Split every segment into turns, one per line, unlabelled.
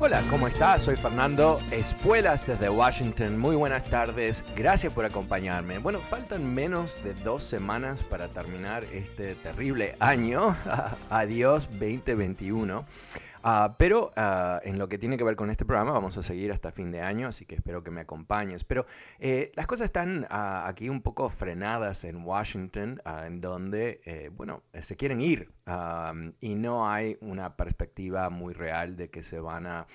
Hola, ¿cómo estás? Soy Fernando Espuelas desde Washington. Muy buenas tardes, gracias por acompañarme. Bueno, faltan menos de dos semanas para terminar este terrible año. Adiós 2021. Ah, pero ah, en lo que tiene que ver con este programa vamos a seguir hasta fin de año, así que espero que me acompañes. Pero eh, las cosas están ah, aquí un poco frenadas en Washington, en donde, eh, bueno, se quieren ir y no hay una perspectiva muy real de que se van a,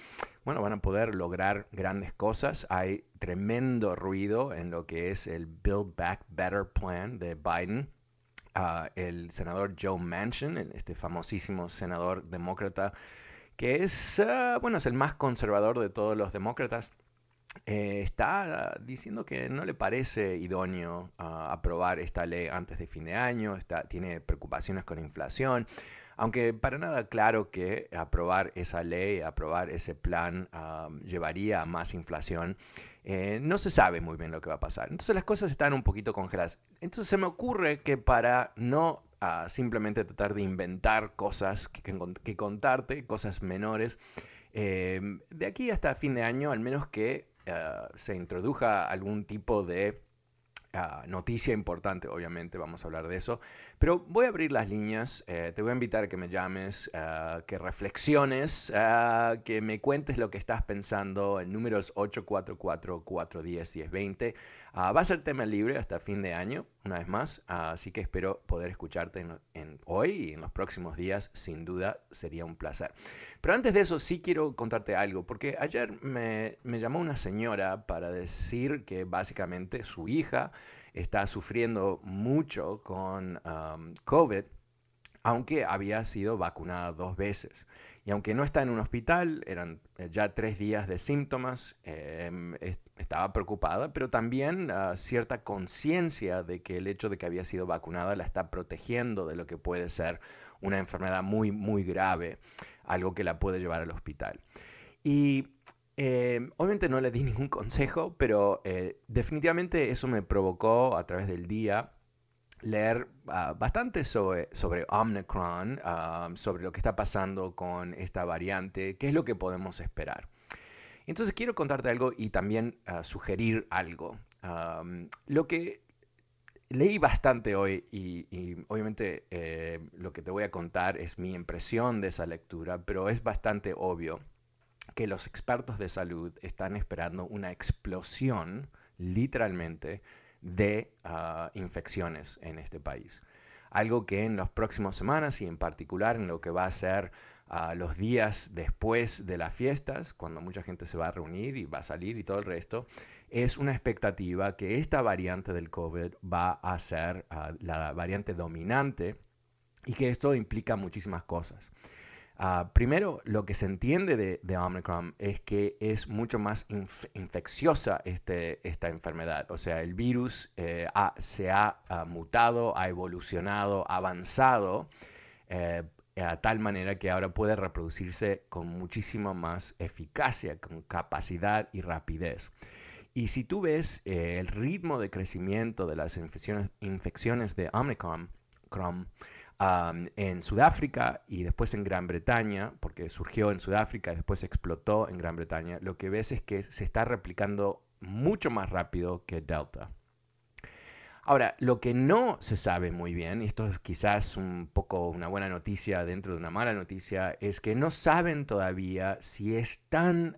bueno, van a poder lograr grandes cosas. Hay tremendo ruido en lo que es el Build Back Better Plan de Biden. el senador Joe Manchin, este famosísimo senador demócrata, que es, ah, bueno, es el más conservador de todos los demócratas, eh, está diciendo que no le parece idóneo ah, aprobar esta ley antes de fin de año, está, tiene preocupaciones con inflación, aunque para nada claro que aprobar esa ley, aprobar ese plan ah, llevaría a más inflación. Eh, no se sabe muy bien lo que va a pasar. Entonces las cosas están un poquito congeladas. Entonces se me ocurre que para no simplemente tratar de inventar cosas que, contarte, cosas menores. Eh, de aquí hasta fin de año, al menos que eh, se introduja algún tipo de Ah, noticia importante, obviamente, vamos a hablar de eso. Pero voy a abrir las líneas, eh, te voy a invitar a que me llames, ah, que reflexiones, ah, que me cuentes lo que estás pensando. El número es 844-410-1020. Va a ser tema libre hasta fin de año, una vez más, así que espero poder escucharte en, hoy y en los próximos días, sin duda sería un placer. Pero antes de eso, sí quiero contarte algo, porque ayer me, me llamó una señora para decir que básicamente su hija está sufriendo mucho con um, COVID, aunque había sido vacunada dos veces. Y aunque no está en un hospital, eran eh, ya tres días de síntomas, em, estaba preocupada, pero también uh, cierta conciencia de que el hecho de que había sido vacunada la está protegiendo de lo que puede ser una enfermedad muy, muy grave, algo que la puede llevar al hospital. Y eh, obviamente no le di ningún consejo, pero eh, definitivamente eso me provocó a través del día leer ah, bastante sobre, sobre Omicron, ah, sobre lo que está pasando con esta variante, qué es lo que podemos esperar. Entonces quiero contarte algo y también ah, sugerir algo. lo que leí bastante hoy y, obviamente eh, lo que te voy a contar es mi impresión de esa lectura, pero es bastante obvio que los expertos de salud están esperando una explosión, literalmente, de ah, infecciones en este país. Algo que en las próximas semanas y en particular en lo que va a ser los días después de las fiestas, cuando mucha gente se va a reunir y va a salir y todo el resto, es una expectativa que esta variante del COVID va a ser ah, la variante dominante y que esto implica muchísimas cosas. Ah, primero, lo que se entiende de, Omicron es que es mucho más infecciosa este, esta enfermedad. O sea, el virus eh, se ha ah, mutado, ha evolucionado, ha avanzado eh, a tal manera que ahora puede reproducirse con muchísima más eficacia, con capacidad y rapidez. Y si tú ves eh, el ritmo de crecimiento de las infecciones, infecciones de Omicron, en Sudáfrica y después en Gran Bretaña, porque surgió en Sudáfrica y después explotó en Gran Bretaña, lo que ves es que se está replicando mucho más rápido que Delta. Ahora, lo que no se sabe muy bien, y esto es quizás un poco una buena noticia dentro de una mala noticia, es que no saben todavía si es tan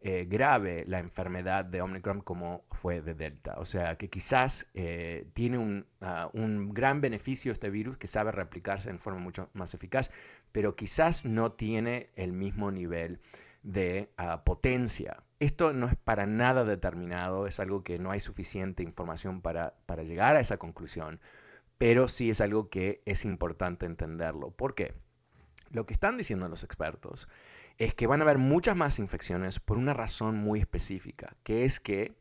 eh, grave la enfermedad de Omicron como fue de Delta. O sea, que quizás eh, tiene ah, un, gran beneficio este virus que sabe replicarse en forma mucho más eficaz, pero quizás no tiene el mismo nivel de ah, potencia. Esto no es para nada determinado, es algo que no hay suficiente información para, llegar a esa conclusión, pero sí es algo que es importante entenderlo. ¿Por qué? Lo que están diciendo los expertos es que van a haber muchas más infecciones por una razón muy específica, que es que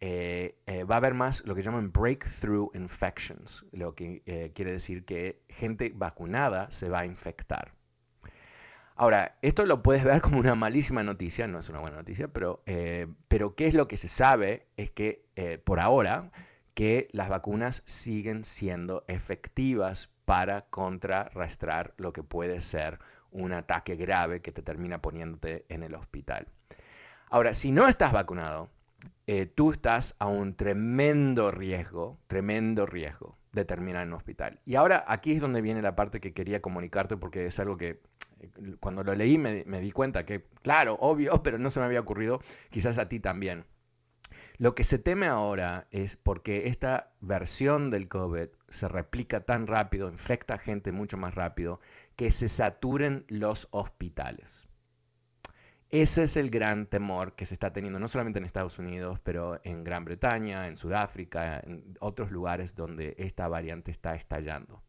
eh, eh, va a haber más lo que llaman breakthrough infections, lo que eh, quiere decir que gente vacunada se va a infectar. Ahora, esto lo puedes ver como una malísima noticia, no es una buena noticia, pero, pero ¿qué es lo que se sabe? Es que por ahora que las vacunas siguen siendo efectivas para contrarrestar lo que puede ser un ataque grave que te termina poniéndote en el hospital. Ahora, si no estás vacunado, eh, tú estás a un tremendo riesgo, tremendo riesgo de terminar en un hospital. Y ahora aquí es donde viene la parte que quería comunicarte porque es algo que eh, cuando lo leí me, me di cuenta que, claro, obvio, pero no se me había ocurrido, quizás a ti también. Lo que se teme ahora es porque esta versión del COVID se replica tan rápido, infecta a gente mucho más rápido, que se saturen los hospitales. Ese es el gran temor que se está teniendo no solamente en Estados Unidos, pero en Gran Bretaña, en Sudáfrica, en otros lugares donde esta variante está estallando.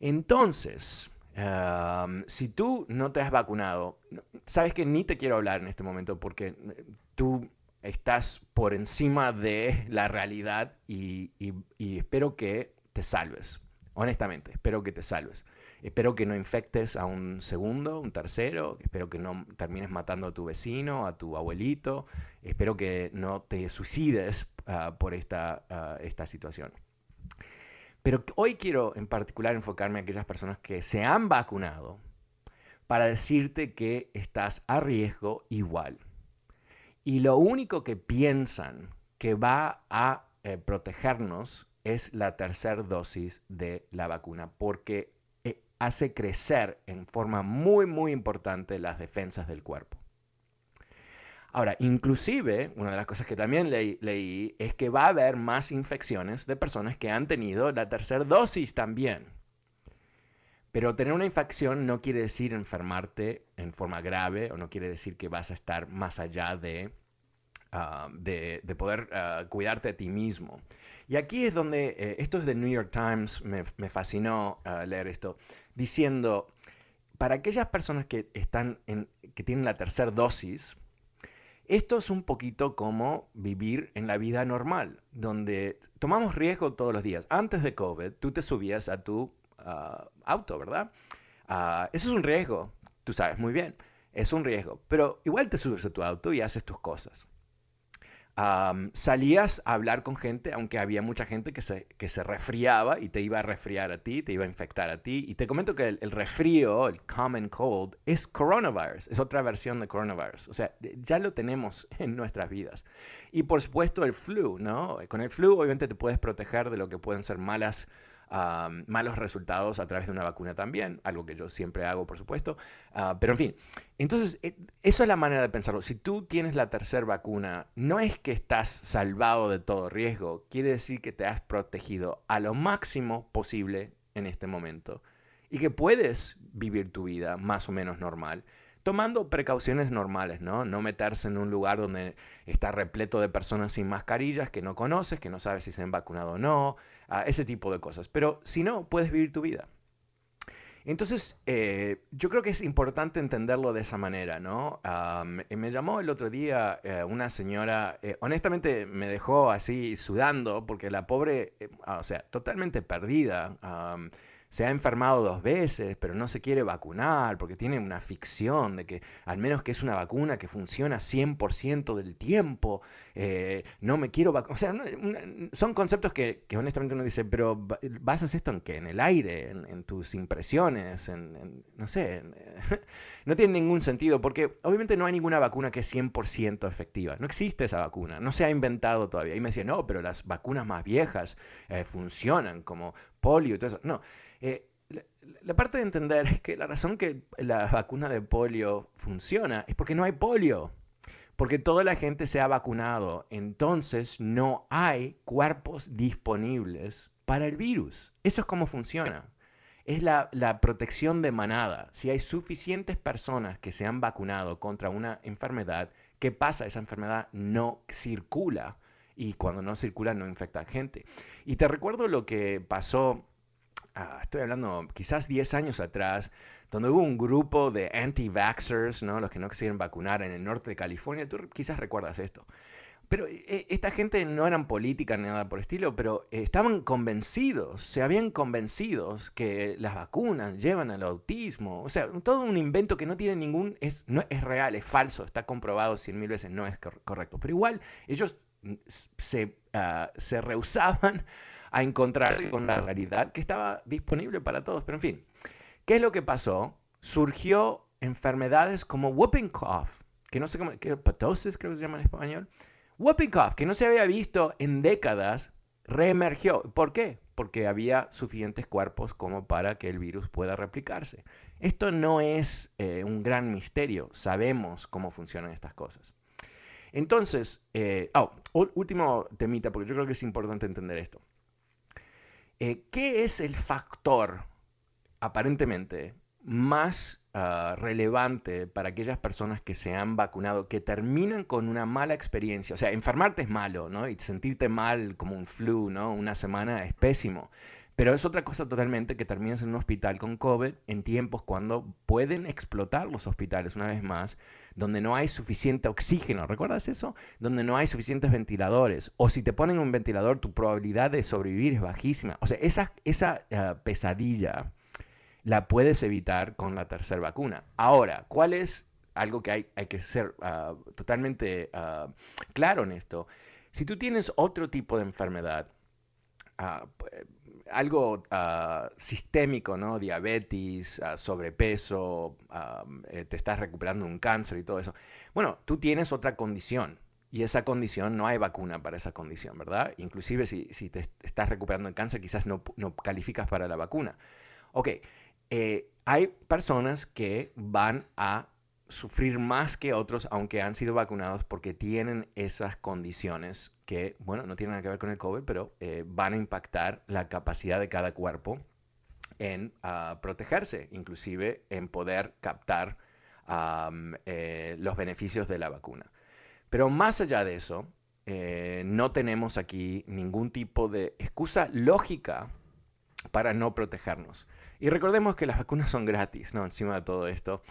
Entonces, si tú no te has vacunado, sabes que ni te quiero hablar en este momento porque tú estás por encima de la realidad y espero que te salves. Honestamente, espero que te salves. Espero que no infectes a un segundo, un tercero, espero que no termines matando a tu vecino, a tu abuelito, espero que no te suicides ah, por esta, ah, esta situación. Pero hoy quiero en particular enfocarme a aquellas personas que se han vacunado para decirte que estás a riesgo igual. Y lo único que piensan que va a eh, protegernos es la tercera dosis de la vacuna, porque hace crecer en forma muy, muy importante las defensas del cuerpo. Ahora, inclusive, una de las cosas que también leí, es que va a haber más infecciones de personas que han tenido la tercera dosis también. Pero tener una infección no quiere decir enfermarte en forma grave o no quiere decir que vas a estar más allá de, ah, de, poder ah, cuidarte a ti mismo. Y aquí es donde, eh, esto es de New York Times, me, fascinó ah, leer esto, diciendo, para aquellas personas que, están en, que tienen la tercera dosis, esto es un poquito como vivir en la vida normal, donde tomamos riesgo todos los días. Antes de COVID, tú te subías a tu ah, auto, ¿verdad? Ah, eso es un riesgo, tú sabes muy bien, es un riesgo, pero igual te subes a tu auto y haces tus cosas salías a hablar con gente, aunque había mucha gente que se, que se resfriaba y te iba a resfriar a ti, te iba a infectar a ti. Y te comento que el, el resfrío, el common cold, es coronavirus, es otra versión de coronavirus. O sea, ya lo tenemos en nuestras vidas. Y por supuesto el flu, ¿no? Con el flu obviamente te puedes proteger de lo que pueden ser malas malos resultados a través de una vacuna también, algo que yo siempre hago, por supuesto. Ah, pero en fin, entonces, eh, eso es la manera de pensarlo. Si tú tienes la tercera vacuna, no es que estás salvado de todo riesgo, quiere decir que te has protegido a lo máximo posible en este momento y que puedes vivir tu vida más o menos normal tomando precauciones normales, ¿no? No meterse en un lugar donde está repleto de personas sin mascarillas que no conoces, que no sabes si se han vacunado o no, ese tipo de cosas. Pero si no, puedes vivir tu vida. Entonces, eh, yo creo que es importante entenderlo de esa manera, ¿no? me llamó el otro día eh, una señora, eh, honestamente me dejó así sudando, porque la pobre, o sea, totalmente perdida. Se ha enfermado dos veces, pero no se quiere vacunar porque tiene una ficción de que al menos que es una vacuna que funciona 100% del tiempo, eh, no me quiero vacunar. O sea, son conceptos que, honestamente uno dice, pero ¿basas esto en qué? ¿En el aire? ¿En, tus impresiones? En, no sé, no tiene ningún sentido porque obviamente no hay ninguna vacuna que es 100% efectiva. No existe esa vacuna, no se ha inventado todavía. Y me decía, no, pero las vacunas más viejas eh, funcionan como polio y todo eso. No. Eh, la, parte de entender es que la razón que la vacuna de polio funciona es porque no hay polio, porque toda la gente se ha vacunado, entonces no hay cuerpos disponibles para el virus. Eso es como funciona. Es la, la protección de manada. Si hay suficientes personas que se han vacunado contra una enfermedad, ¿qué pasa? Esa enfermedad no circula y cuando no circula no infecta a gente. Y te recuerdo lo que pasó Ah, estoy hablando quizás 10 años atrás, donde hubo un grupo de anti-vaxxers, ¿no? los que no quisieron vacunar en el norte de California, tú quizás recuerdas esto. Pero eh, esta gente no eran política ni nada por el estilo, pero eh, estaban convencidos, se habían convencidos que las vacunas llevan al autismo. O sea, todo un invento que no tiene ningún, es, no, es real, es falso, está comprobado cien mil veces, no es correcto. Pero igual ellos mm, se, uh, se rehusaban a encontrarse con la realidad que estaba disponible para todos. Pero en fin, ¿qué es lo que pasó? Surgió enfermedades como whooping cough, que no sé cómo, que patosis creo que se llama en español. Whooping cough, que no se había visto en décadas, reemergió. ¿Por qué? Porque había suficientes cuerpos como para que el virus pueda replicarse. Esto no es eh, un gran misterio, sabemos cómo funcionan estas cosas. Entonces, eh, oh, último temita, porque yo creo que es importante entender esto. Eh, ¿Qué es el factor, aparentemente, más ah, relevante para aquellas personas que se han vacunado, que terminan con una mala experiencia? O sea, enfermarte es malo, ¿no? Y sentirte mal como un flu, ¿no? Una semana es pésimo. Pero es otra cosa totalmente que terminas en un hospital con COVID en tiempos cuando pueden explotar los hospitales una vez más, donde no hay suficiente oxígeno. ¿Recuerdas eso? Donde no hay suficientes ventiladores. O si te ponen un ventilador, tu probabilidad de sobrevivir es bajísima. O sea, esa, esa eh, pesadilla la puedes evitar con la tercera vacuna. Ahora, ¿cuál es algo que hay, hay que ser ah, totalmente ah, claro en esto? Si tú tienes otro tipo de enfermedad, uh, algo uh, sistémico, ¿no? Diabetes, uh, sobrepeso, eh, te estás recuperando un cáncer y todo eso. Bueno, tú tienes otra condición y esa condición no hay vacuna para esa condición, ¿verdad? Inclusive si, si te estás recuperando el cáncer, quizás no, no, calificas para la vacuna. Ok, eh, hay personas que van a sufrir más que otros, aunque han sido vacunados, porque tienen esas condiciones que, bueno, no tienen nada que ver con el COVID, pero eh, van a impactar la capacidad de cada cuerpo en ah, protegerse, inclusive en poder captar eh, los beneficios de la vacuna. Pero más allá de eso, eh, no tenemos aquí ningún tipo de excusa lógica para no protegernos. Y recordemos que las vacunas son gratis, ¿no? Encima de todo esto.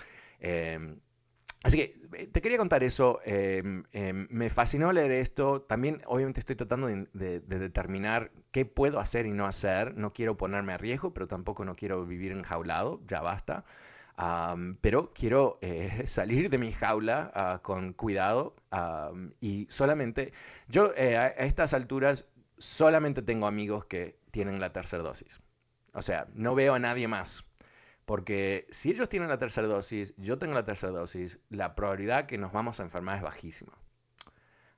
Así que eh, te quería contar eso. Em, em, me fascinó leer esto. También, obviamente, estoy tratando de, determinar qué puedo hacer y no hacer. No quiero ponerme a riesgo, pero tampoco no quiero vivir enjaulado. Ya basta. pero quiero eh, salir de mi jaula ah, con cuidado y solamente, yo eh, a estas alturas solamente tengo amigos que tienen la tercera dosis. O sea, no veo a nadie más porque si ellos tienen la tercera dosis, yo tengo la tercera dosis, la probabilidad que nos vamos a enfermar es bajísima.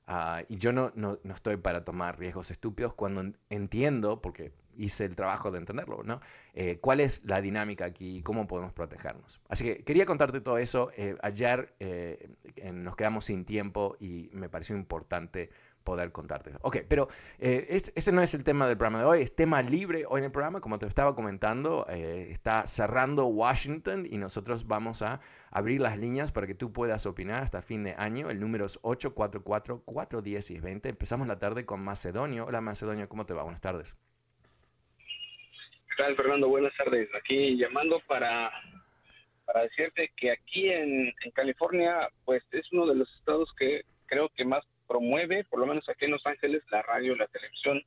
Ah, y yo no, no, no, estoy para tomar riesgos estúpidos cuando entiendo, porque hice el trabajo de entenderlo, ¿no? Eh, ¿Cuál es la dinámica aquí y cómo podemos protegernos? Así que quería contarte todo eso. Eh, ayer eh, nos quedamos sin tiempo y me pareció importante poder contarte. Ok, pero eh, ese no es el tema del programa de hoy, es tema libre hoy en el programa, como te estaba comentando, eh, está cerrando Washington y nosotros vamos a abrir las líneas para que tú puedas opinar hasta fin de año. El número es 844-410 Empezamos la tarde con Macedonio. Hola Macedonio, ¿cómo te va? Buenas tardes.
¿Qué Fernando? Buenas tardes. Aquí llamando para, para decirte que aquí en California, pues es uno de los estados que creo que más promueve, por lo menos aquí en Los Ángeles, la radio, la televisión,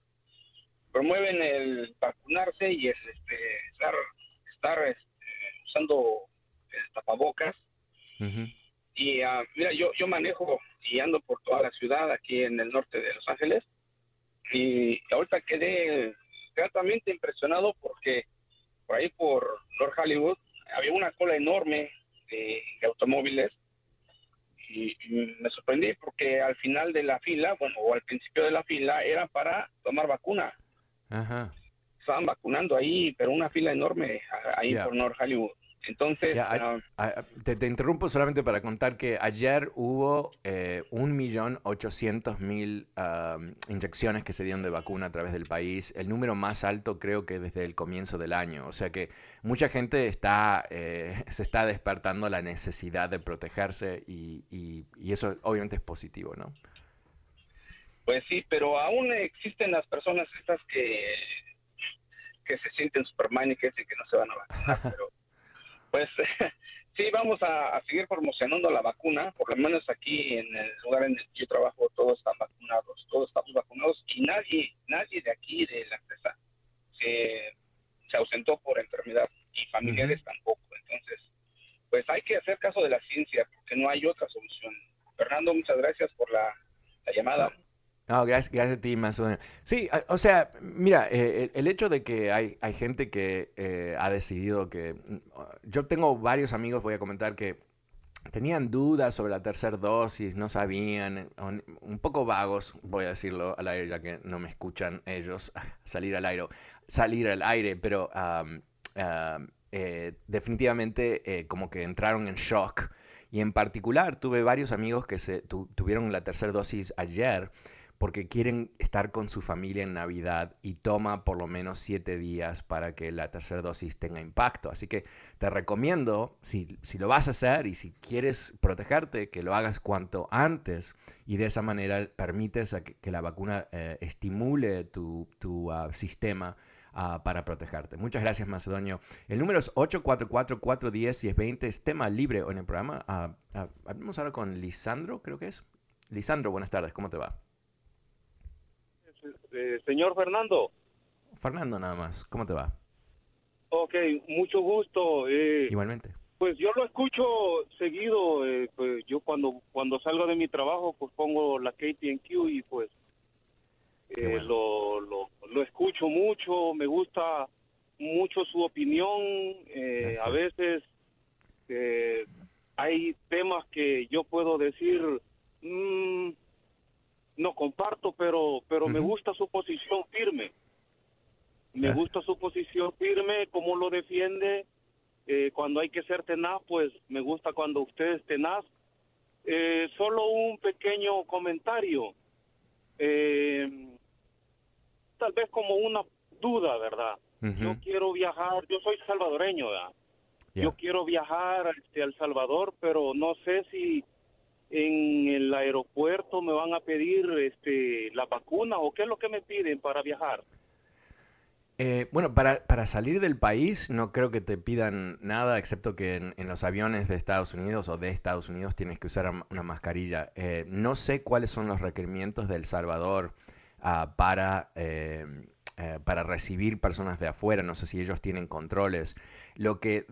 promueven el vacunarse y el este, estar, estar este, usando tapabocas. Y uh, mira, yo, yo manejo y ando por toda la ciudad aquí en el norte de Los Ángeles. Y ahorita quedé gratamente impresionado porque por ahí por North Hollywood había una cola enorme de, automóviles y, me sorprendí porque al final de la fila, bueno, o al principio de la fila era para tomar vacuna. Ajá. Estaban vacunando ahí, pero una fila enorme ahí por North Hollywood. Entonces,
ah, te, interrumpo solamente para contar que ayer hubo eh, un millón ochocientos mil inyecciones que se dieron de vacuna a través del país, el número más alto creo que desde el comienzo del año. O sea que mucha gente está eh, se está despertando la necesidad de protegerse y, y, eso obviamente es positivo, ¿no?
Pues sí, pero aún existen las personas estas que que se sienten Superman y que dicen que no se van a vacunar, pero pues sí, vamos a, seguir promocionando la vacuna, por lo menos aquí en el lugar en el que yo trabajo todos están vacunados, todos estamos vacunados y nadie, nadie de aquí de la empresa se, ausentó por enfermedad y familiares tampoco. Entonces, pues hay que hacer caso de la ciencia porque no hay otra solución. Fernando, muchas gracias por la, la llamada.
No, gracias, gracias a ti, Macedonio. Sí, o sea, mira, eh, el, hecho de que hay, hay gente que eh, ha decidido que... Mm, yo tengo varios amigos, voy a comentar, que tenían dudas sobre la tercera dosis, no sabían, un poco vagos, voy a decirlo al aire, ya que no me escuchan ellos salir al aire, salir al aire pero eh, definitivamente como que entraron en shock. Y en particular tuve varios amigos que se tuvieron la tercera dosis ayer porque quieren estar con su familia en Navidad y toma por lo menos siete días para que la tercera dosis tenga impacto. Así que te recomiendo, si, si lo vas a hacer y si quieres protegerte, que lo hagas cuanto antes y de esa manera permites que, la vacuna eh, estimule tu, tu ah, sistema. Ah, para protegerte. Muchas gracias, Macedonio. El número es 844-410-1020, es tema libre en el programa. Uh, hablemos ahora con Lisandro, creo que es. Lisandro, buenas tardes, ¿cómo te va?
Eh, señor Fernando.
Fernando nada más, ¿cómo te va?
Ok, mucho gusto.
Eh, Igualmente.
Pues yo lo escucho seguido, eh, pues yo cuando cuando salgo de mi trabajo pues pongo la KTNQ y pues lo, lo, lo, escucho mucho, me gusta mucho su opinión, a veces hay temas que yo puedo decir, mmm, no comparto, pero, pero me gusta su posición firme. Me gusta su posición firme, cómo lo defiende. Eh, cuando hay que ser tenaz, pues me gusta cuando usted es tenaz. Eh, solo un pequeño comentario. Eh, tal vez como una duda, ¿verdad? Yo quiero viajar, yo soy salvadoreño, ¿verdad? Yo quiero viajar este, al Salvador, pero no sé si en el aeropuerto me van a pedir este, la vacuna o qué es lo que me piden para viajar?
Eh, bueno, para, para, salir del país no creo que te pidan nada, excepto que en, los aviones de Estados Unidos o de Estados Unidos tienes que usar una mascarilla. Eh, no sé cuáles son los requerimientos de El Salvador ah, para eh, eh, para recibir personas de afuera, no sé si ellos tienen controles. Lo que,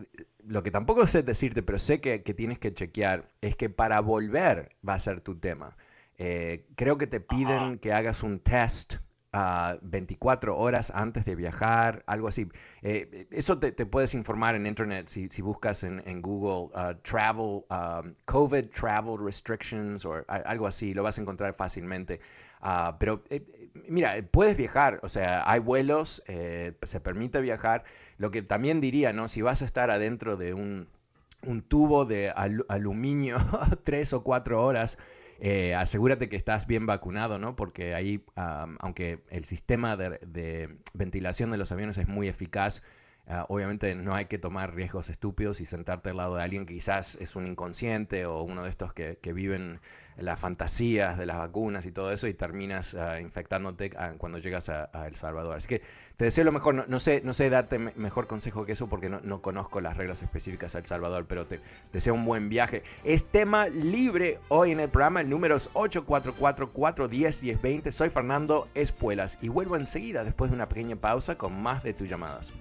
lo que tampoco sé decirte, pero sé que, tienes que chequear, es que para volver va a ser tu tema. Eh, creo que te piden que hagas un test a 24 horas antes de viajar, algo así. Eh, eso te, puedes informar en internet si, buscas en, Google uh, travel, um, COVID travel restrictions o algo así, lo vas a encontrar fácilmente. Ah, pero eh, mira, puedes viajar, o sea, hay vuelos, eh, se permite viajar. Lo que también diría, ¿no? Si vas a estar adentro de un, tubo de aluminio tres o cuatro horas, eh, asegúrate que estás bien vacunado, ¿no? Porque ahí, aunque el sistema de, ventilación de los aviones es muy eficaz, Ah, obviamente no hay que tomar riesgos estúpidos y sentarte al lado de alguien que quizás es un inconsciente o uno de estos que, que viven las fantasías de las vacunas y todo eso y terminas ah, infectándote ah, cuando llegas a, El Salvador. Así que te deseo lo mejor. No, sé, no sé darte mejor consejo que eso porque no, no, conozco las reglas específicas de El Salvador, pero te deseo un buen viaje. Es tema libre hoy en el programa. El número es 844-410-1020. Soy Fernando Espuelas y vuelvo enseguida después de una pequeña pausa con más de tus llamadas.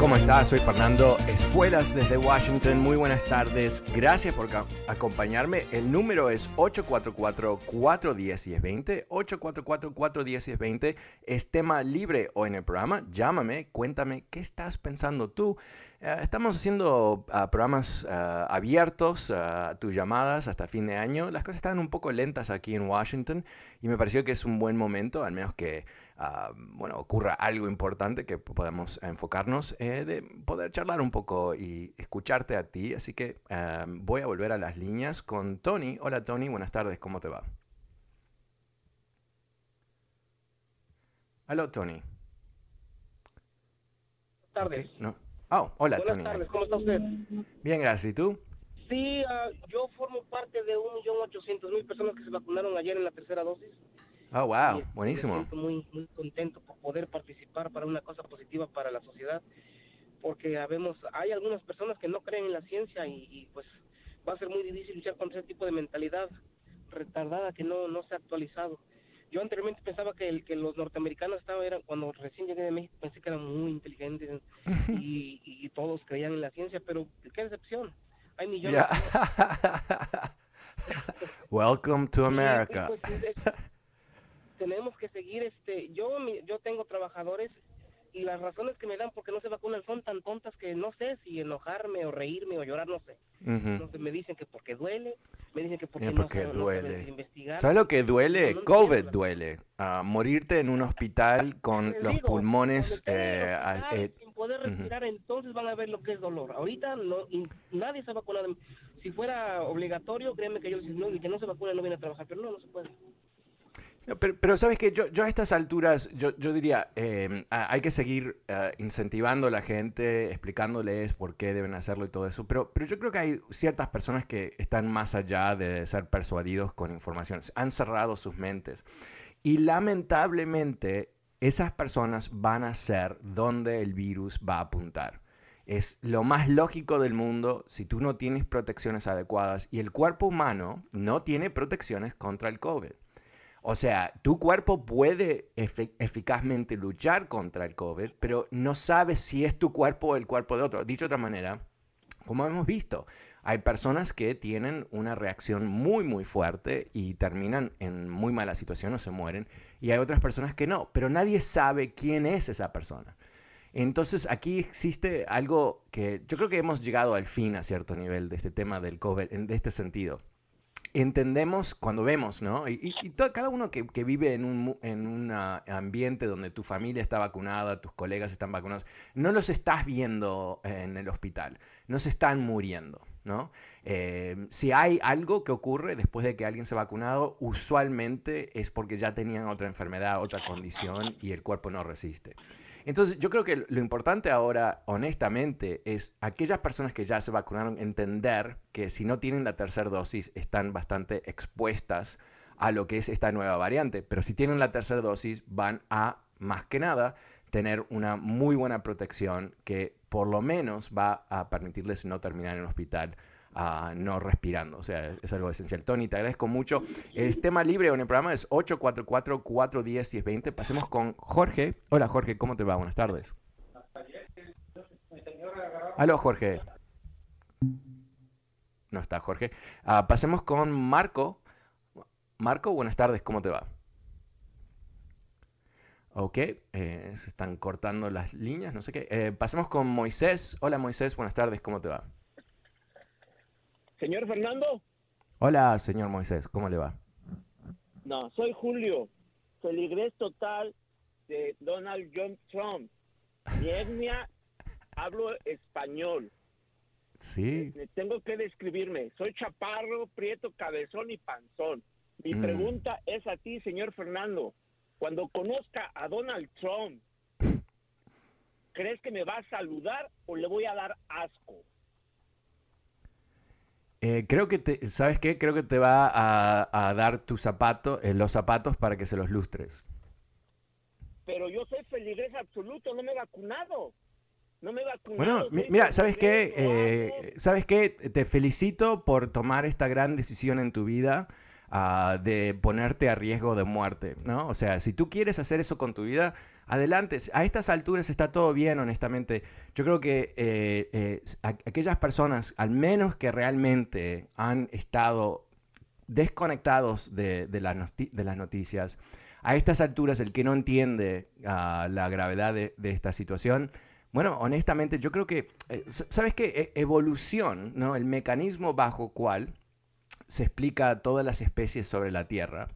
¿Cómo estás? Soy Fernando Espuelas desde Washington. Muy buenas tardes. Gracias por acompañarme. El número es 844-410-1020. 844-410-1020. Es tema libre hoy en el programa. Llámame, cuéntame qué estás pensando tú. Eh, estamos haciendo ah, programas ah, abiertos a tus llamadas hasta fin de año. Las cosas están un poco lentas aquí en Washington y me pareció que es un buen momento, al menos que Bueno, ocurra algo importante que podamos enfocarnos, eh, de poder charlar un poco y escucharte a ti. Así que voy a volver a las líneas con Tony. Hola Tony, buenas tardes, ¿cómo te va? Hola Tony.
Buenas tardes.
no. Oh, hola
Buenas
Tony.
tardes, ¿cómo está usted?
Bien, gracias. ¿Y tú?
Sí, uh, yo formo parte de 1.800.000 personas que se vacunaron ayer en la tercera dosis.
Oh, wow, buenísimo.
Me muy, muy contento por poder participar para una cosa positiva para la sociedad, porque habemos, hay algunas personas que no creen en la ciencia y, pues va a ser muy difícil luchar contra ese tipo de mentalidad retardada que no, no se ha actualizado. Yo anteriormente pensaba que, el, que los norteamericanos estaban, eran, cuando recién llegué de México, pensé que eran muy inteligentes y, y todos creían en la ciencia, pero qué decepción. Hay millones.
Welcome to America. Pues,
tenemos que seguir, este, yo, yo tengo trabajadores y las razones que me dan porque no se vacunan son tan tontas que no sé si enojarme o reírme o llorar, no sé. Entonces me dicen que porque duele, me dicen que porque, no, duele. investigar.
¿Sabes lo que duele? COVID duele. Uh, morirte en un hospital con los pulmones...
Eh, eh, sin poder respirar, entonces van a ver lo que es dolor. Ahorita no, nadie se ha vacunado. Si fuera obligatorio, créeme que yo no, y que no se vacuna no viene a trabajar, pero no, no se puede.
Pero, sabes que yo, a estas alturas, yo, diría, em, hay que seguir eh, incentivando a la gente, explicándoles por qué deben hacerlo y todo eso, pero, pero yo creo que hay ciertas personas que están más allá de ser persuadidos con informaciones, han cerrado sus mentes. Y lamentablemente esas personas van a ser donde el virus va a apuntar. Es lo más lógico del mundo si tú no tienes protecciones adecuadas y el cuerpo humano no tiene protecciones contra el COVID. O sea, tu cuerpo puede eficazmente luchar contra el COVID, pero no sabes si es tu cuerpo o el cuerpo de otro. Dicho de otra manera, como hemos visto, hay personas que tienen una reacción muy, muy fuerte y terminan en muy mala situación o se mueren, y hay otras personas que no, pero nadie sabe quién es esa persona. Entonces aquí existe algo que yo creo que hemos llegado al fin a cierto nivel de este tema del COVID, en, este sentido entendemos cuando vemos, ¿no? Y, cada uno que, vive en un en ambiente donde tu familia está vacunada, tus colegas están vacunados, no los estás viendo en el hospital, no se están muriendo, ¿no? Eh, si hay algo que ocurre después de que alguien se ha vacunado, usualmente es porque ya tenían otra enfermedad, otra condición y el cuerpo no resiste. Entonces, yo creo que lo importante ahora, honestamente, es aquellas personas que ya se vacunaron entender que si no tienen la tercera dosis están bastante expuestas a lo que es esta nueva variante, pero si tienen la tercera dosis van a, más que nada, tener una muy buena protección que por lo menos va a permitirles no terminar en el hospital no respirando. O sea, es algo esencial. Tony, te agradezco mucho. El tema libre en el programa es 844-410-1020. Pasemos con Jorge. Hola Jorge, ¿cómo te va? Buenas tardes. Aló Jorge. No está Jorge. Ah, pasemos con Marco. Marco, buenas tardes, ¿cómo te va? Ok, eh, se están cortando las líneas, no sé qué. Eh, pasemos con Moisés. Hola Moisés, buenas tardes, ¿cómo te va?
Señor Fernando.
Hola, señor Moisés, ¿cómo le va?
No, soy Julio, feligrés total de Donald John Trump. Mi etnia, hablo español.
Sí.
Tengo que describirme. Soy chaparro, prieto, cabezón y panzón. Mi
Mm.
pregunta es a ti, señor Fernando. Cuando conozca a Donald Trump, ¿crees que me va a saludar o le voy a dar asco?
Eh, creo que te, ¿sabes qué? Creo que te va a, a dar tus zapatos, eh, los zapatos para que se los lustres.
Pero yo soy feligrés absoluto, no me he vacunado. No me he vacunado.
Bueno, mira, ¿sabes qué? Eh. ¿Sabes qué? Te felicito por tomar esta gran decisión en tu vida ah, de ponerte a riesgo de muerte, ¿no? O sea, si tú quieres hacer eso con tu vida, adelante. A estas alturas está todo bien, honestamente. Yo creo que eh, eh, aquellas personas, al menos que realmente han estado desconectados de, de la noti- de las noticias, a estas alturas el que no entiende ah, la gravedad de, de esta situación, bueno, honestamente yo creo que, eh, ¿sabes qué? E- evolución, ¿no? El mecanismo bajo cual se explica todas las especies sobre la Tierra,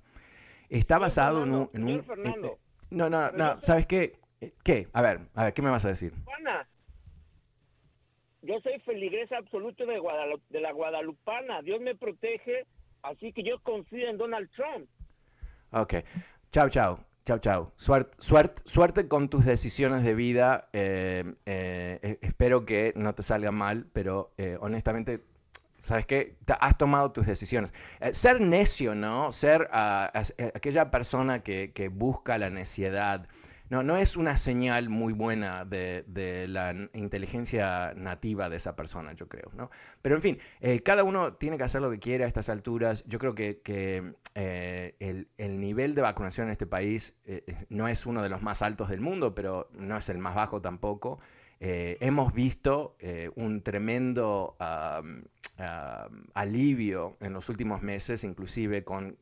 está basado en un...
Fernando,
en un-
señor Fernando.
No, no, no, ¿sabes qué? ¿Qué? A ver, a ver, ¿qué me vas a decir?
Juana, yo soy feligrés absoluto de, Guadalu- de la Guadalupana. Dios me protege, así que yo confío en Donald Trump.
Ok. Chao, chao. Chao, chao. Suerte, suerte, suerte con tus decisiones de vida. eh, eh, eh, espero que no te salga mal, pero eh, honestamente, ¿sabes qué? Has tomado tus decisiones. Eh, ser necio, ¿no? Ser eh, aquella persona que, que busca la neciedad. No, no es una señal muy buena de, de la inteligencia nativa de esa persona, yo creo, ¿no? Pero en fin, eh, cada uno tiene que hacer lo que quiere a estas alturas. Yo creo que, que, el, el nivel de vacunación en este país no es uno de los más altos del mundo, pero no es el más bajo tampoco. Eh, hemos visto eh, un tremendo alivio en los últimos meses, inclusive con,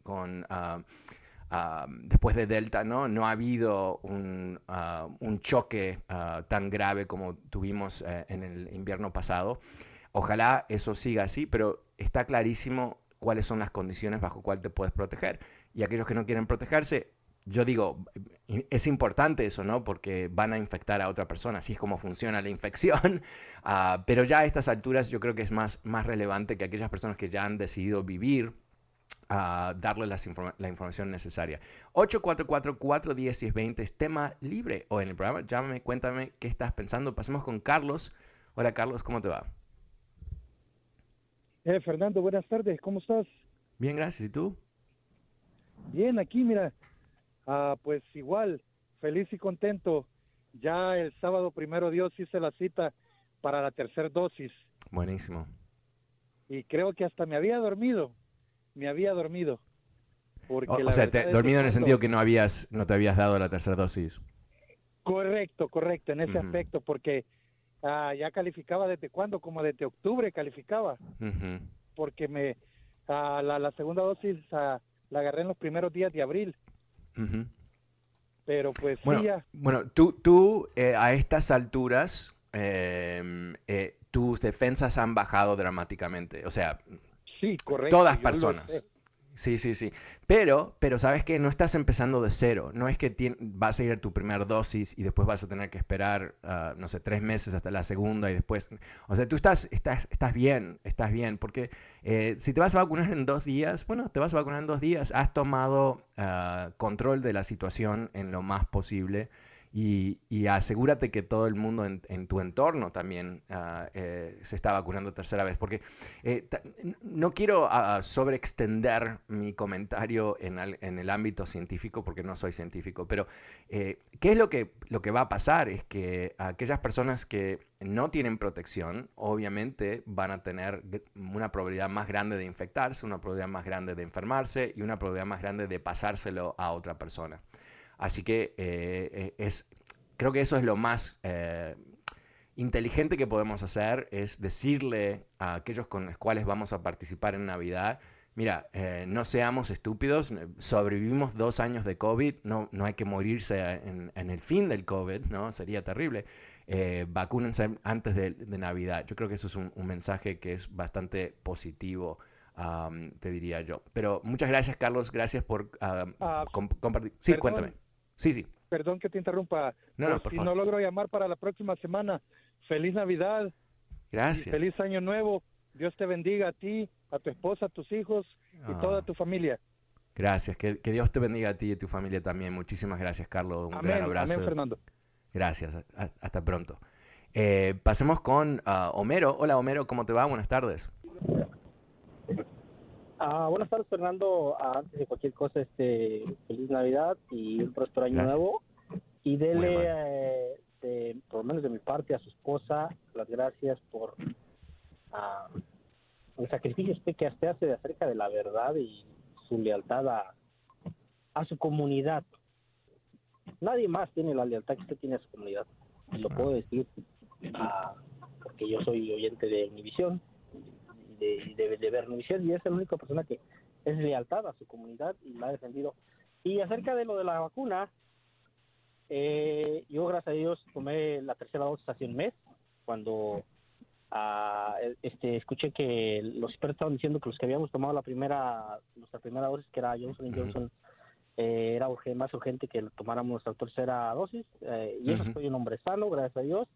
después de Delta, ¿no? No ha habido un, ah, choque ah, tan grave como tuvimos eh, en el invierno pasado. Ojalá eso siga así, pero está clarísimo cuáles son las condiciones bajo cuál te puedes proteger. Y aquellos que no quieren protegerse, yo digo, es importante eso, ¿no? Porque van a infectar a otra persona, así es como funciona la infección. Ah, pero ya a estas alturas yo creo que es más, más relevante que aquellas personas que ya han decidido vivir a darle las informa- la información necesaria. 844-410-1020 es tema libre hoy en el programa. Llámame, cuéntame qué estás pensando. Pasemos con Carlos. Hola Carlos, ¿cómo te va?
Eh, Fernando, buenas tardes, ¿cómo estás?
Bien, gracias. ¿Y tú?
Bien, aquí mira, ah, pues igual, feliz y contento. Ya el sábado primero Dios hice la cita para la tercera dosis
Buenísimo.
y creo que hasta me había dormido, me había dormido. Porque
O, sea, te- dormido en el sentido que no habías, no te habías dado la tercera dosis.
Correcto, correcto, en ese aspecto, porque ah, ya calificaba desde cuándo, como desde octubre calificaba, porque me ah, la, la segunda dosis ah, la agarré en los primeros días de abril, Pero pues
Bueno,
sí, ya,
bueno, tú, tú eh, a estas alturas, em, eh, tus defensas han bajado dramáticamente. O sea,
sí, correcto.
todas personas. Sí, sí, sí. Pero, pero sabes que no estás empezando de cero. No es que vas a ir a tu primera dosis y después vas a tener que esperar, ah, no sé, tres meses hasta la segunda y después. O sea, tú estás, estás, estás bien, estás bien. Porque eh, si te vas a vacunar en dos días, bueno, te vas a vacunar en dos días. Has tomado ah, control de la situación en lo más posible. Y, asegúrate que todo el mundo en, tu entorno también ah, eh, se está vacunando tercera vez. Porque eh, no quiero ah, sobreextender mi comentario en, el ámbito científico porque no soy científico, pero eh, ¿qué es lo que, va a pasar? Es que aquellas personas que no tienen protección, obviamente van a tener una probabilidad más grande de infectarse, una probabilidad más grande de enfermarse y una probabilidad más grande de pasárselo a otra persona. Así que eh, eh, es, creo que eso es lo más eh, inteligente que podemos hacer, es decirle a aquellos con los cuales vamos a participar en Navidad, mira, eh, no seamos estúpidos, eh, sobrevivimos dos años de COVID, no, no hay que morirse en, en el fin del COVID, ¿no? Sería terrible. Eh, vacúnense antes de, de Navidad. Yo creo que eso es un, un mensaje que es bastante positivo. am, te diría yo. Pero muchas gracias, Carlos. Gracias por
Ah,
com- compartir. Sí, cuéntame. Sí, sí.
perdón que te interrumpa.
No,
si no logro llamar para la próxima semana, feliz Navidad.
Gracias.
Feliz Año Nuevo. Dios te bendiga a ti, a tu esposa, a tus hijos y toda ah. tu familia.
Gracias, que, Dios te bendiga a ti y a tu familia también. Muchísimas gracias, Carlos. Un gran abrazo.
Amén, Fernando.
Gracias, hasta pronto. Eh, pasemos con ah, Homero. Hola, Homero, ¿cómo te va? Buenas tardes.
Ah, buenas tardes, Fernando. Ah, antes de cualquier cosa, este, feliz Navidad y un próspero año nuevo. Y dele, eh, por lo menos de mi parte, a su esposa las gracias por el sacrificio que usted hace de acerca de la verdad y su lealtad a, a su comunidad. Nadie más tiene la lealtad que usted tiene a su comunidad. Y lo puedo decir ah, porque yo soy oyente de Univisión, de, de, de Univisión, y es la única persona que es lealtad a su comunidad y la ha defendido. Y acerca de lo de la vacuna, eh, yo gracias a Dios tomé la tercera dosis hace un mes, cuando Ah, este, escuché que los expertos estaban diciendo que los que habíamos tomado la primera, nuestra primera dosis, que era Johnson Johnson, eh, era más urgente que tomáramos nuestra tercera dosis. Eh, y eso soy un hombre sano, gracias a Dios.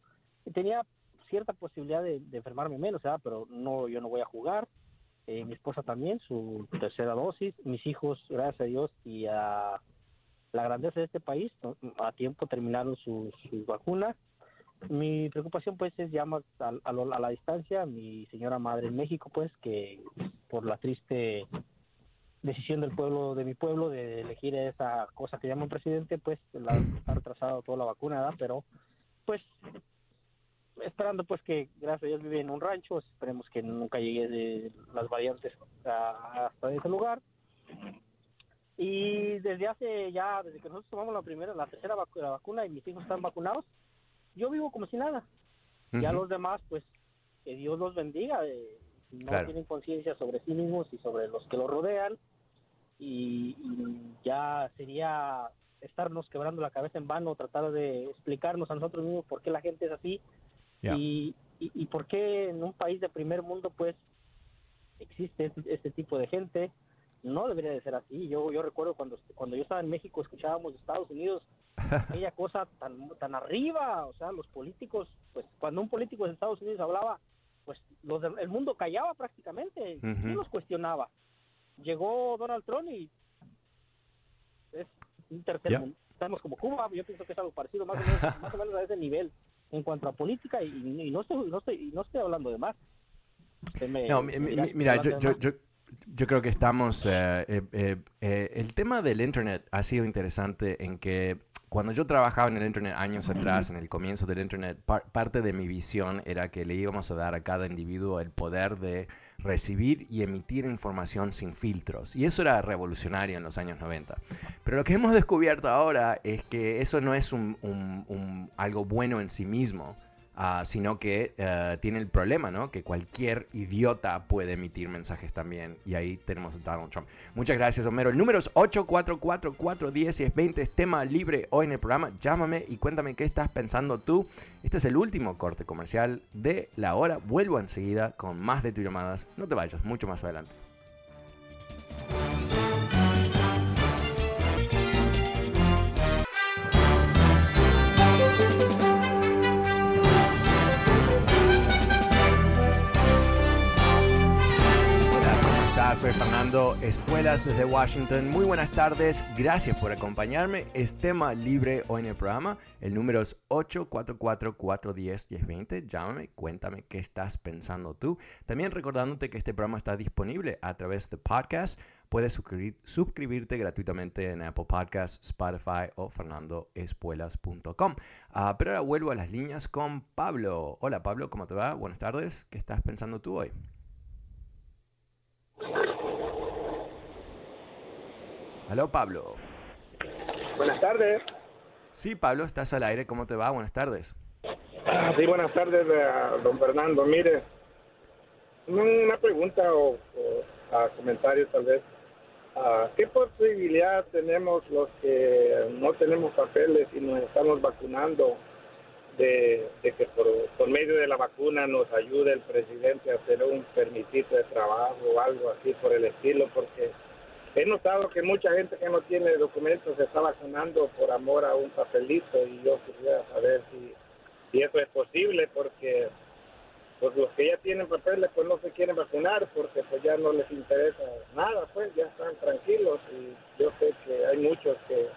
Y tenía cierta posibilidad de, enfermarme menos, pero no, yo no voy a jugar. Eh, mi esposa también, su tercera dosis. Mis hijos, gracias a Dios y a la grandeza de este país, a tiempo terminaron sus su vacunas. Mi preocupación pues es ya más a, a, la distancia, mi señora madre en México pues que por la triste decisión del pueblo, de mi pueblo, de elegir esa cosa que llaman presidente, pues la, ha retrasado toda la vacuna, pero pues esperando pues que gracias a Dios vive en un rancho, esperemos que nunca llegue de las variantes hasta ese lugar. Y desde hace ya, desde que nosotros tomamos la primera, la tercera vacuna y mis hijos están vacunados, yo vivo como si nada. Ya los demás, pues, que Dios los bendiga. Eh, no tienen conciencia sobre sí mismos y sobre los que los rodean. Y, ya sería estarnos quebrando la cabeza en vano, tratar de explicarnos a nosotros mismos por qué la gente es así y, y, por qué en un país de primer mundo, pues, existe este, este tipo de gente. No debería de ser así. Yo yo recuerdo cuando cuando yo estaba en México escuchábamos de Estados Unidos aquella cosa tan tan arriba, o sea, los políticos, pues cuando un político de Estados Unidos hablaba, pues los el mundo callaba prácticamente, y los cuestionaba. Llegó Donald Trump y es un tercer mundo. Estamos como Cuba, yo pienso que es algo parecido más o menos, más o menos a ese nivel en cuanto a política y, no estoy no estoy no estoy hablando de más.
no, mira, yo, yo yo creo que estamos... Eh, eh, eh, el tema del Internet ha sido interesante en que cuando yo trabajaba en el Internet años atrás, en el comienzo del Internet, parte de mi visión era que le íbamos a dar a cada individuo el poder de recibir y emitir información sin filtros. Y eso era revolucionario en los años 90. Pero lo que hemos descubierto ahora es que eso no es un, algo bueno en sí mismo. Ah, sino que eh, tiene el problema, ¿no? Que cualquier idiota puede emitir mensajes también. Y ahí tenemos a Donald Trump. Muchas gracias, Homero. El número es 844-410 es tema libre hoy en el programa. Llámame y cuéntame qué estás pensando tú. Este es el último corte comercial de la hora. Vuelvo enseguida con más de tus llamadas. No te vayas, mucho más adelante. Soy Fernando Espuelas desde Washington. Muy buenas tardes, gracias por acompañarme. Es tema libre hoy en el programa. El número es 844-410-1020. Llámame, cuéntame qué estás pensando tú. También recordándote que este programa está disponible a través de podcast. Puedes suscribirte gratuitamente en Apple Podcasts, Spotify o fernandoespuelas.com. Ah, pero ahora vuelvo a las líneas con Pablo. Hola Pablo, ¿cómo te va? Buenas tardes. ¿Qué estás pensando tú hoy? Aló, Pablo.
Buenas tardes.
Sí, Pablo, estás al aire. ¿Cómo te va? Buenas tardes.
Ah, sí, buenas tardes, eh, don Fernando. Mire, una pregunta o, a comentarios tal vez. Ah, ¿Qué posibilidad tenemos los que no tenemos papeles y nos estamos vacunando de, que por, por, medio de la vacuna nos ayude el presidente a hacer un permisito de trabajo o algo así por el estilo? Porque he notado que mucha gente que no tiene documentos se está vacunando por amor a un papelito y yo quería saber si, si eso es posible porque pues los que ya tienen papeles pues no se quieren vacunar porque pues ya no les interesa nada pues ya están tranquilos y yo sé que hay muchos que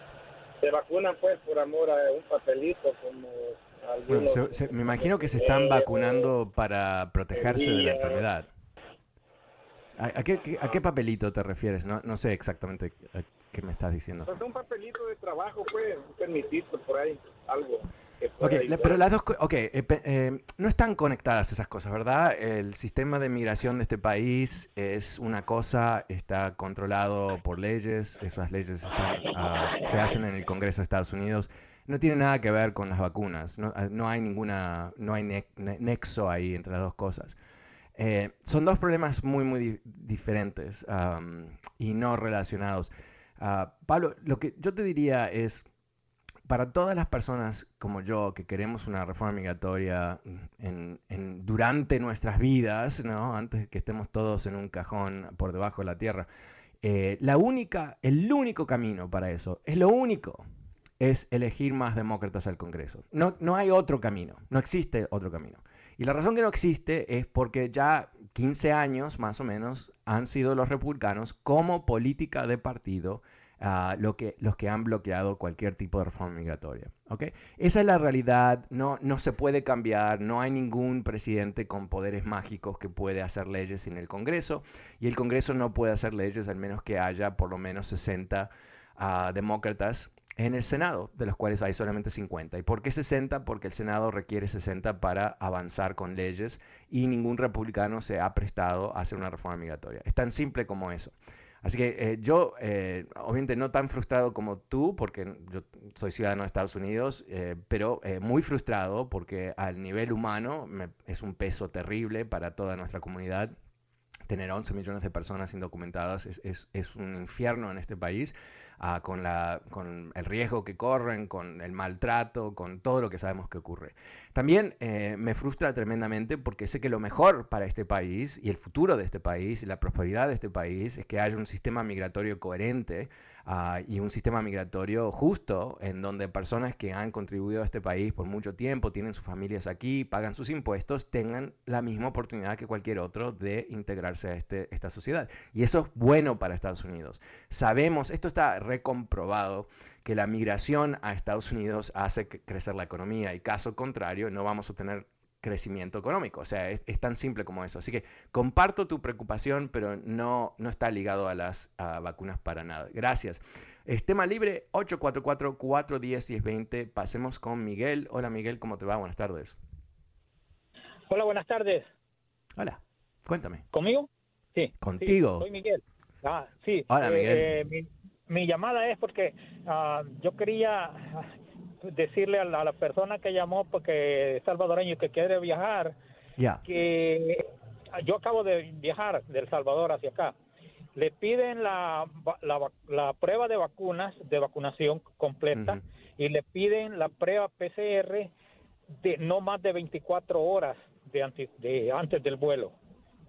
se vacunan pues por amor a un papelito como algunos
me imagino que se están vacunando para protegerse de la enfermedad ¿A, qué, a, qué, papelito te refieres? No, no sé exactamente qué me estás diciendo.
Pues un papelito de trabajo, pues, un permisito por ahí, algo.
Ok, pero las dos, ok, eh, eh, no están conectadas esas cosas, ¿verdad? El sistema de migración de este país es una cosa, está controlado por leyes, esas leyes ah, se hacen en el Congreso de Estados Unidos, no tiene nada que ver con las vacunas, no, ah, no hay ninguna, no hay nexo ahí entre las dos cosas. Eh, son dos problemas muy, muy diferentes y no relacionados. Ah, Pablo, lo que yo te diría es, para todas las personas como yo que queremos una reforma migratoria durante nuestras vidas, ¿no? antes que estemos todos en un cajón por debajo de la tierra, eh, la única, el único camino para eso, es lo único, es elegir más demócratas al Congreso. No, no hay otro camino, no existe otro camino. Y la razón que no existe es porque ya 15 años más o menos han sido los republicanos como política de partido uh, lo que, los que han bloqueado cualquier tipo de reforma migratoria. Esa es la realidad, no, no se puede cambiar, no hay ningún presidente con poderes mágicos que puede hacer leyes en el Congreso y el Congreso no puede hacer leyes al menos que haya por lo menos 60 uh, demócratas en el Senado, de los cuales hay solamente 50. ¿Y por qué 60? Porque el Senado requiere 60 para avanzar con leyes y ningún republicano se ha prestado a hacer una reforma migratoria. Es tan simple como eso. Así que eh, yo, eh, obviamente no tan frustrado como tú, porque yo soy ciudadano de Estados Unidos, eh, pero muy frustrado porque al nivel humano es un peso terrible para toda nuestra comunidad. Tener 11 millones de personas indocumentadas es, es un infierno en este país con, la, con el riesgo que corren, con el maltrato, con todo lo que sabemos que ocurre. También eh, me frustra tremendamente porque sé que lo mejor para este país y el futuro de este país y la prosperidad de este país es que haya un sistema migratorio coherente Ah, y un sistema migratorio justo en donde personas que han contribuido a este país por mucho tiempo, tienen sus familias aquí, pagan sus impuestos, tengan la misma oportunidad que cualquier otro de integrarse a este, esta sociedad. Y eso es bueno para Estados Unidos. Sabemos, esto está recomprobado, que la migración a Estados Unidos hace crecer la economía y caso contrario no vamos a tener crecimiento económico. O sea, es, tan simple como eso. Así que comparto tu preocupación, pero no, no está ligado a las vacunas para nada. Gracias. Estema libre 844-410-1020. Pasemos con Miguel. Hola Miguel, ¿cómo te va? Buenas tardes.
Hola, buenas tardes.
Hola, cuéntame.
¿Conmigo? Sí.
¿Contigo?
soy Miguel. Ah, sí.
Hola, eh, Miguel.
Eh, mi, llamada es porque ah, yo quería decirle a la, persona que llamó porque es salvadoreño que quiere viajar que yo acabo de viajar del Salvador hacia acá. Le piden la, la, prueba de vacunas de vacunación completa y le piden la prueba PCR de no más de 24 horas de antes, de antes del vuelo.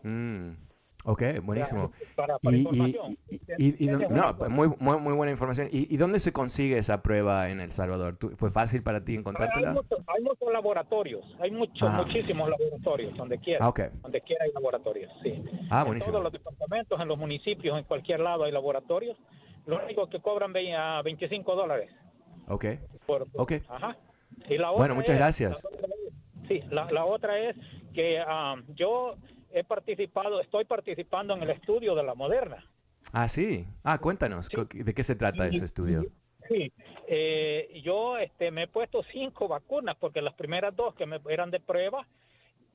Mm. Ok, buenísimo.
Para, información.
Y, no, muy, muy, muy, buena información. ¿Y, dónde se consigue esa prueba en El Salvador? ¿Fue fácil para ti encontrártela?
Hay, muchos, laboratorios, hay muchos, muchísimos laboratorios, donde quiera.
Okay.
Donde quiera hay laboratorios, sí.
Ah, buenísimo.
En todos los departamentos, en los municipios, en cualquier lado hay laboratorios. Lo único que cobran a 25 dólares.
Ok.
okay. Ajá. Y la
otra bueno, muchas gracias.
sí, la, la, otra es que um, yo he participado, estoy participando en el estudio de la Moderna.
Ah, sí. Ah, cuéntanos, ¿de qué se trata ese estudio?
Sí, eh, yo este, me he puesto cinco vacunas porque las primeras dos que me eran de prueba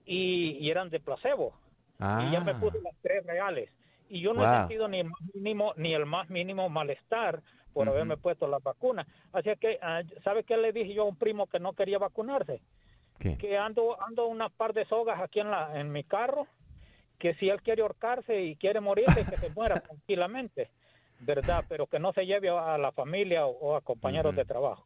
y, eran de placebo. Y ya me ah. puse las tres reales. Y yo no he sentido ni el más mínimo, ni el más mínimo malestar por haberme puesto las vacunas. Así que, ah, ¿sabe qué le dije yo a un primo que no quería vacunarse? Que ando ando unas par de sogas aquí en, la, en mi carro que si él quiere ahorcarse y quiere morirse, que se muera tranquilamente, ¿verdad? Pero que no se lleve a la familia o, a compañeros de trabajo.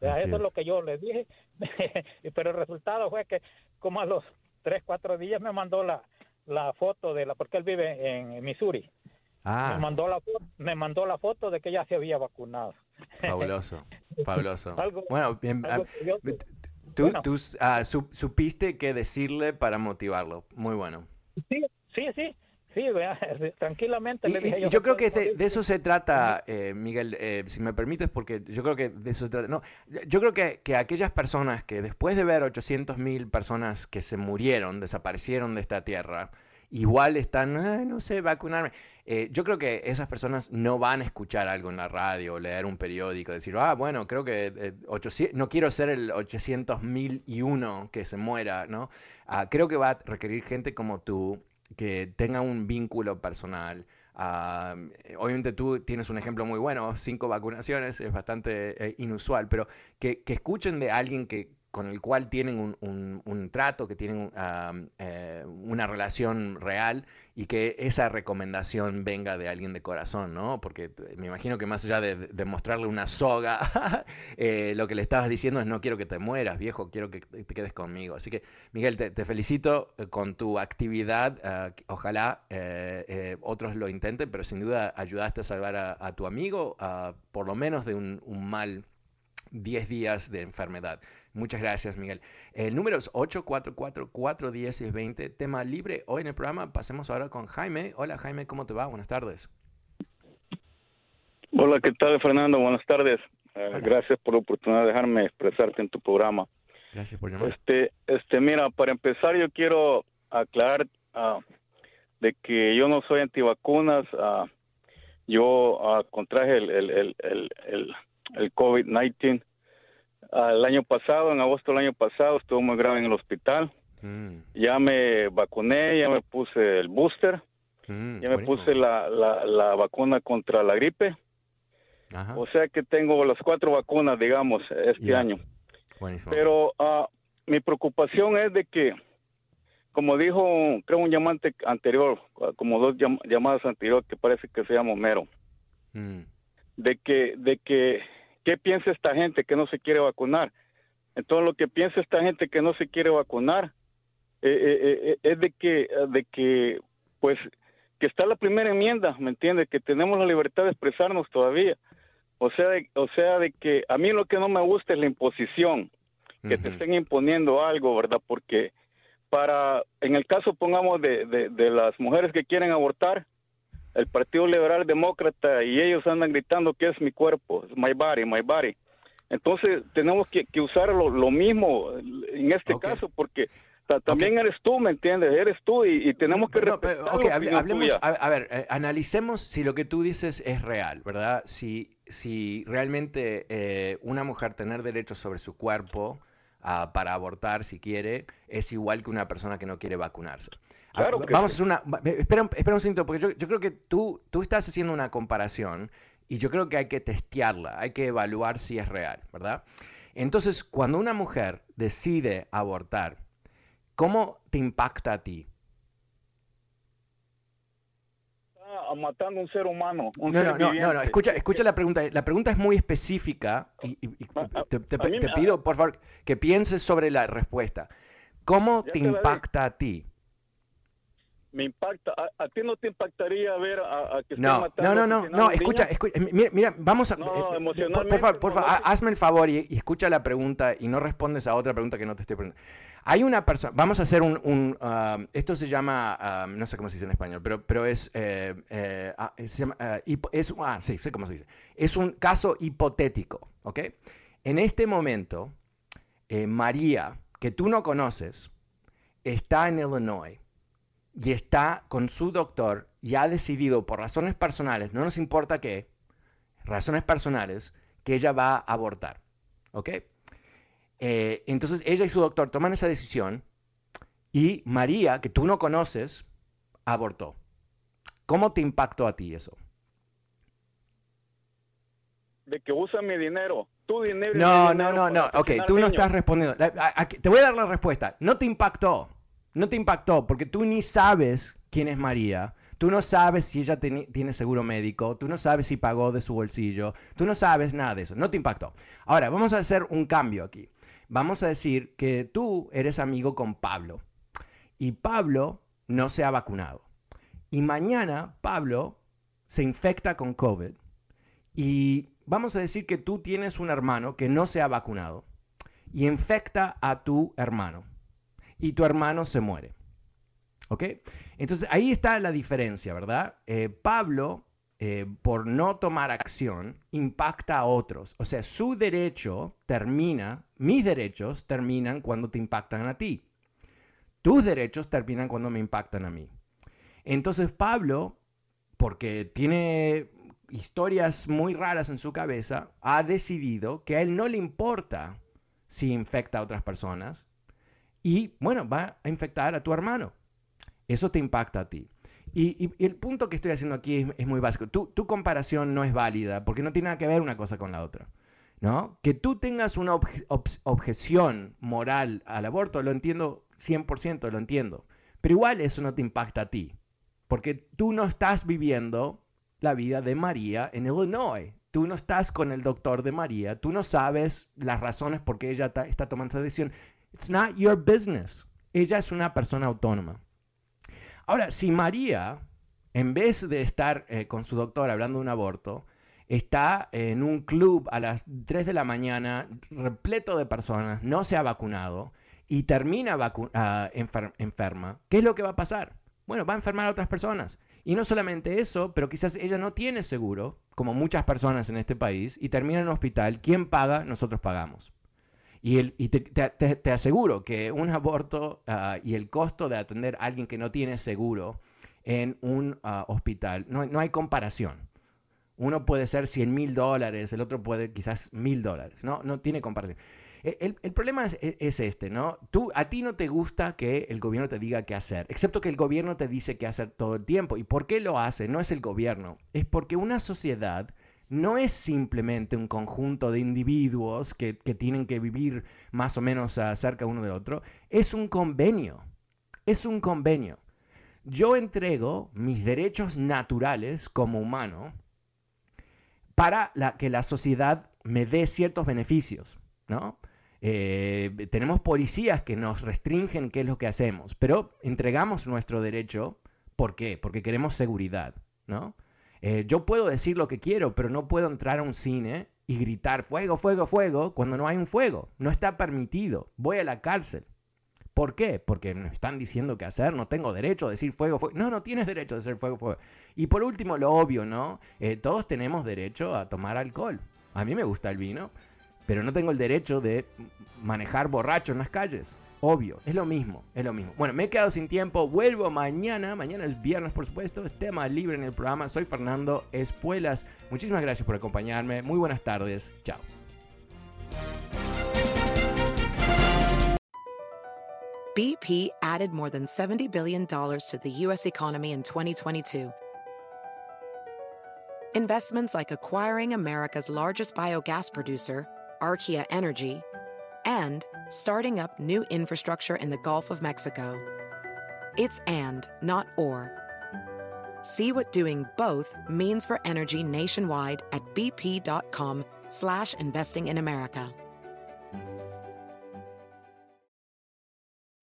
eso es. lo que yo le dije, pero el resultado fue que como a los tres, cuatro días me mandó la, la foto de la, porque él vive en Missouri, Ah. Me, mandó la, me mandó la foto de que ya se había vacunado.
Fabuloso, fabuloso. bueno, bien, ah, tú, tú ah, supiste qué decirle para motivarlo. Muy bueno.
Sí, sí, sí. Sí, tranquilamente le
dije. yo, yo creo que de, eso se trata, eh, Miguel, eh, si me permites, porque yo creo que de eso se trata. No, yo creo que, que aquellas personas que después de ver 800 mil personas que se murieron, desaparecieron de esta tierra, igual están, no sé, vacunarme. Eh, yo creo que esas personas no van a escuchar algo en la radio, leer un periódico, decir, ah, bueno, creo que 800, no quiero ser el 800 mil y uno que se muera, ¿no? Ah, creo que va a requerir gente como tú que tenga un vínculo personal. Ah, obviamente tú tienes un ejemplo muy bueno, cinco vacunaciones, es bastante eh, inusual, pero que, que, escuchen de alguien que, con el cual tienen un, un, trato, que tienen eh, una relación real y que esa recomendación venga de alguien de corazón, ¿no? Porque me imagino que más allá de, mostrarle una soga, eh, lo que le estabas diciendo es no quiero que te mueras, viejo, quiero que te quedes conmigo. Así que, Miguel, te, felicito eh, con tu actividad. ojalá otros lo intenten, pero sin duda ayudaste a salvar a, tu amigo, por lo menos de un, un mal 10 días de enfermedad. Muchas gracias, Miguel. El número es 844-410-20, tema libre. Hoy en el programa pasemos ahora con Jaime. Hola, Jaime, ¿cómo te va? Buenas tardes.
Hola, ¿qué tal, Fernando? Buenas tardes. Eh, gracias por la oportunidad de dejarme expresarte en tu programa.
Gracias por llamar.
Este, este, mira, para empezar yo quiero aclarar uh, de que yo no soy antivacunas. Uh, yo uh, contraje el, el, el, el, el COVID-19 el año pasado, en agosto del año pasado, estuvo muy grave en el hospital. Mm. Ya me vacuné, ya me puse el booster, mm, ya me puse la, la, vacuna contra la gripe. O sea que tengo las cuatro vacunas, digamos, este año. Pero uh, mi preocupación es de que, como dijo, creo un llamante anterior, como dos llamadas anteriores que parece que se llama Mero, mm. de que, de que ¿Qué piensa esta gente que no se quiere vacunar? Entonces lo que piensa esta gente que no se quiere vacunar eh, eh, eh, es de que, de que, pues, que está la primera enmienda, ¿me entiendes? Que tenemos la libertad de expresarnos todavía. O sea, de, o sea, de que a mí lo que no me gusta es la imposición, que te estén imponiendo algo, ¿verdad? Porque para, en el caso, pongamos, de, de, de las mujeres que quieren abortar, el Partido Liberal Demócrata y ellos andan gritando que es mi cuerpo, my body, my body. Entonces tenemos que, usar lo, mismo en este caso porque también eres tú, ¿me entiendes? Eres tú y, tenemos que
hablemos, a, ver, eh, analicemos si lo que tú dices es real, ¿verdad? Si, si realmente eh, una mujer tener derecho sobre su cuerpo ah, para abortar si quiere es igual que una persona que no quiere vacunarse. Vamos a hacer una. Espera, espera un segundo, porque yo, yo, creo que tú, tú estás haciendo una comparación y yo creo que hay que testearla, hay que evaluar si es real, ¿verdad? Entonces, cuando una mujer decide abortar, ¿cómo te impacta a ti?
Matando un ser humano.
no, no, no, no, escucha, escucha la pregunta. La pregunta es muy específica y, te, te, pido, por favor, que pienses sobre la respuesta. ¿Cómo te impacta a ti?
Me impacta. ¿A, ti no te impactaría ver a, que
no, matando No, no, no, no, escucha, escucha, mira, mira, vamos a... No, eh, por, favor, por favor, hazme el favor y, escucha la pregunta y no respondes a otra pregunta que no te estoy preguntando. Hay una persona, vamos a hacer un, un uh, esto se llama, uh, no sé cómo se dice en español, pero, pero es, eh, eh, ah, se llama, uh, es, ah, sí, sé cómo se dice. Es un caso hipotético, ¿ok? En este momento, María, que tú no conoces, está en Illinois y está con su doctor y ha decidido por razones personales, no nos importa qué, razones personales, que ella va a abortar. ¿Ok? Eh, entonces ella y su doctor toman esa decisión y María, que tú no conoces, abortó. ¿Cómo te impactó a ti eso?
De que usa mi dinero. Tu dinero.
No, no, no, no. Ok, tú no estás respondiendo. Te voy a dar la respuesta. No te impactó no te impactó porque tú ni sabes quién es María. Tú no sabes si ella tiene seguro médico, tú no sabes si pagó de su bolsillo, tú no sabes nada de eso, no te impactó. Ahora, vamos a hacer un cambio aquí. Vamos a decir que tú eres amigo con Pablo y Pablo no se ha vacunado. Y mañana Pablo se infecta con COVID y vamos a decir que tú tienes un hermano que no se ha vacunado y infecta a tu hermano y tu hermano se muere. ¿Ok? Entonces ahí está la diferencia, ¿verdad? Eh, Pablo, eh, por no tomar acción, impacta a otros. O sea, su derecho termina, mis derechos terminan cuando te impactan a ti. Tus derechos terminan cuando me impactan a mí. Entonces Pablo, porque tiene historias muy raras en su cabeza, ha decidido que a él no le importa si infecta a otras personas y, bueno, va a infectar a tu hermano. Eso te impacta a ti. Y, el punto que estoy haciendo aquí es, muy básico. Tu, tu, comparación no es válida porque no tiene nada que ver una cosa con la otra. ¿no? Que tú tengas una objeción moral al aborto, lo entiendo 100%, lo entiendo. Pero igual eso no te impacta a ti. Porque tú no estás viviendo la vida de María en Illinois. Tú no estás con el doctor de María. Tú no sabes las razones por qué ella está tomando esa decisión. It's not your business. Ella es una persona autónoma. Ahora, si María, en vez de estar eh, con su doctor hablando de un aborto, está en un club a las 3 de la mañana, repleto de personas, no se ha vacunado y termina uh, enferma, ¿qué es lo que va a pasar? Bueno, va a enfermar a otras personas. Y no solamente eso, pero quizás ella no tiene seguro, como muchas personas en este país, y termina en un hospital. ¿Quién paga? Nosotros pagamos. Y, te, aseguro que un aborto ah, y el costo de atender a alguien que no tiene seguro en un ah, hospital, no, hay comparación. Uno puede ser 100 mil dólares, el otro puede quizás mil dólares. No, no tiene comparación. E, el, problema es, es, este, ¿no? Tú, a ti no te gusta que el gobierno te diga qué hacer, excepto que el gobierno te dice qué hacer todo el tiempo. ¿Y por qué lo hace? No es el gobierno, es porque una sociedad no es simplemente un conjunto de individuos que, tienen que vivir más o menos cerca uno del otro, es un convenio, es un convenio. Yo entrego mis derechos naturales como humano para que la sociedad me dé ciertos beneficios, ¿no? Eh, tenemos policías que nos restringen qué es lo que hacemos, pero entregamos nuestro derecho, ¿por qué? Porque queremos seguridad, ¿no? Eh, yo puedo decir lo que quiero, pero no puedo entrar a un cine y gritar fuego, fuego, fuego cuando no hay un fuego. No está permitido. Voy a la cárcel. ¿Por qué? Porque me están diciendo qué hacer, no tengo derecho a decir fuego, fuego. No, no tienes derecho a decir fuego, fuego. Y por último, lo obvio, ¿no? Eh, todos tenemos derecho a tomar alcohol. A mí me gusta el vino, pero no tengo el derecho de manejar borracho en las calles. Obvio, es lo mismo, es lo mismo. Bueno, me he quedado sin tiempo, vuelvo mañana, mañana es viernes por supuesto, es tema libre en el programa, soy Fernando Espuelas, muchísimas gracias por acompañarme, muy buenas tardes, chao.
BP added more than $70 billion to the U.S. economy in 2022. Investments like acquiring America's largest biogas producer, Archaea Energy, and starting up new infrastructure in the Gulf of Mexico. It's and, not or. See what doing both means for energy nationwide at bp.com slash investing in America.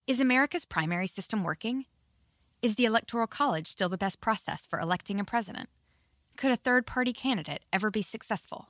Is America's primary system working? Is the Electoral College still the best process for electing a president? Could a third-party candidate ever be successful?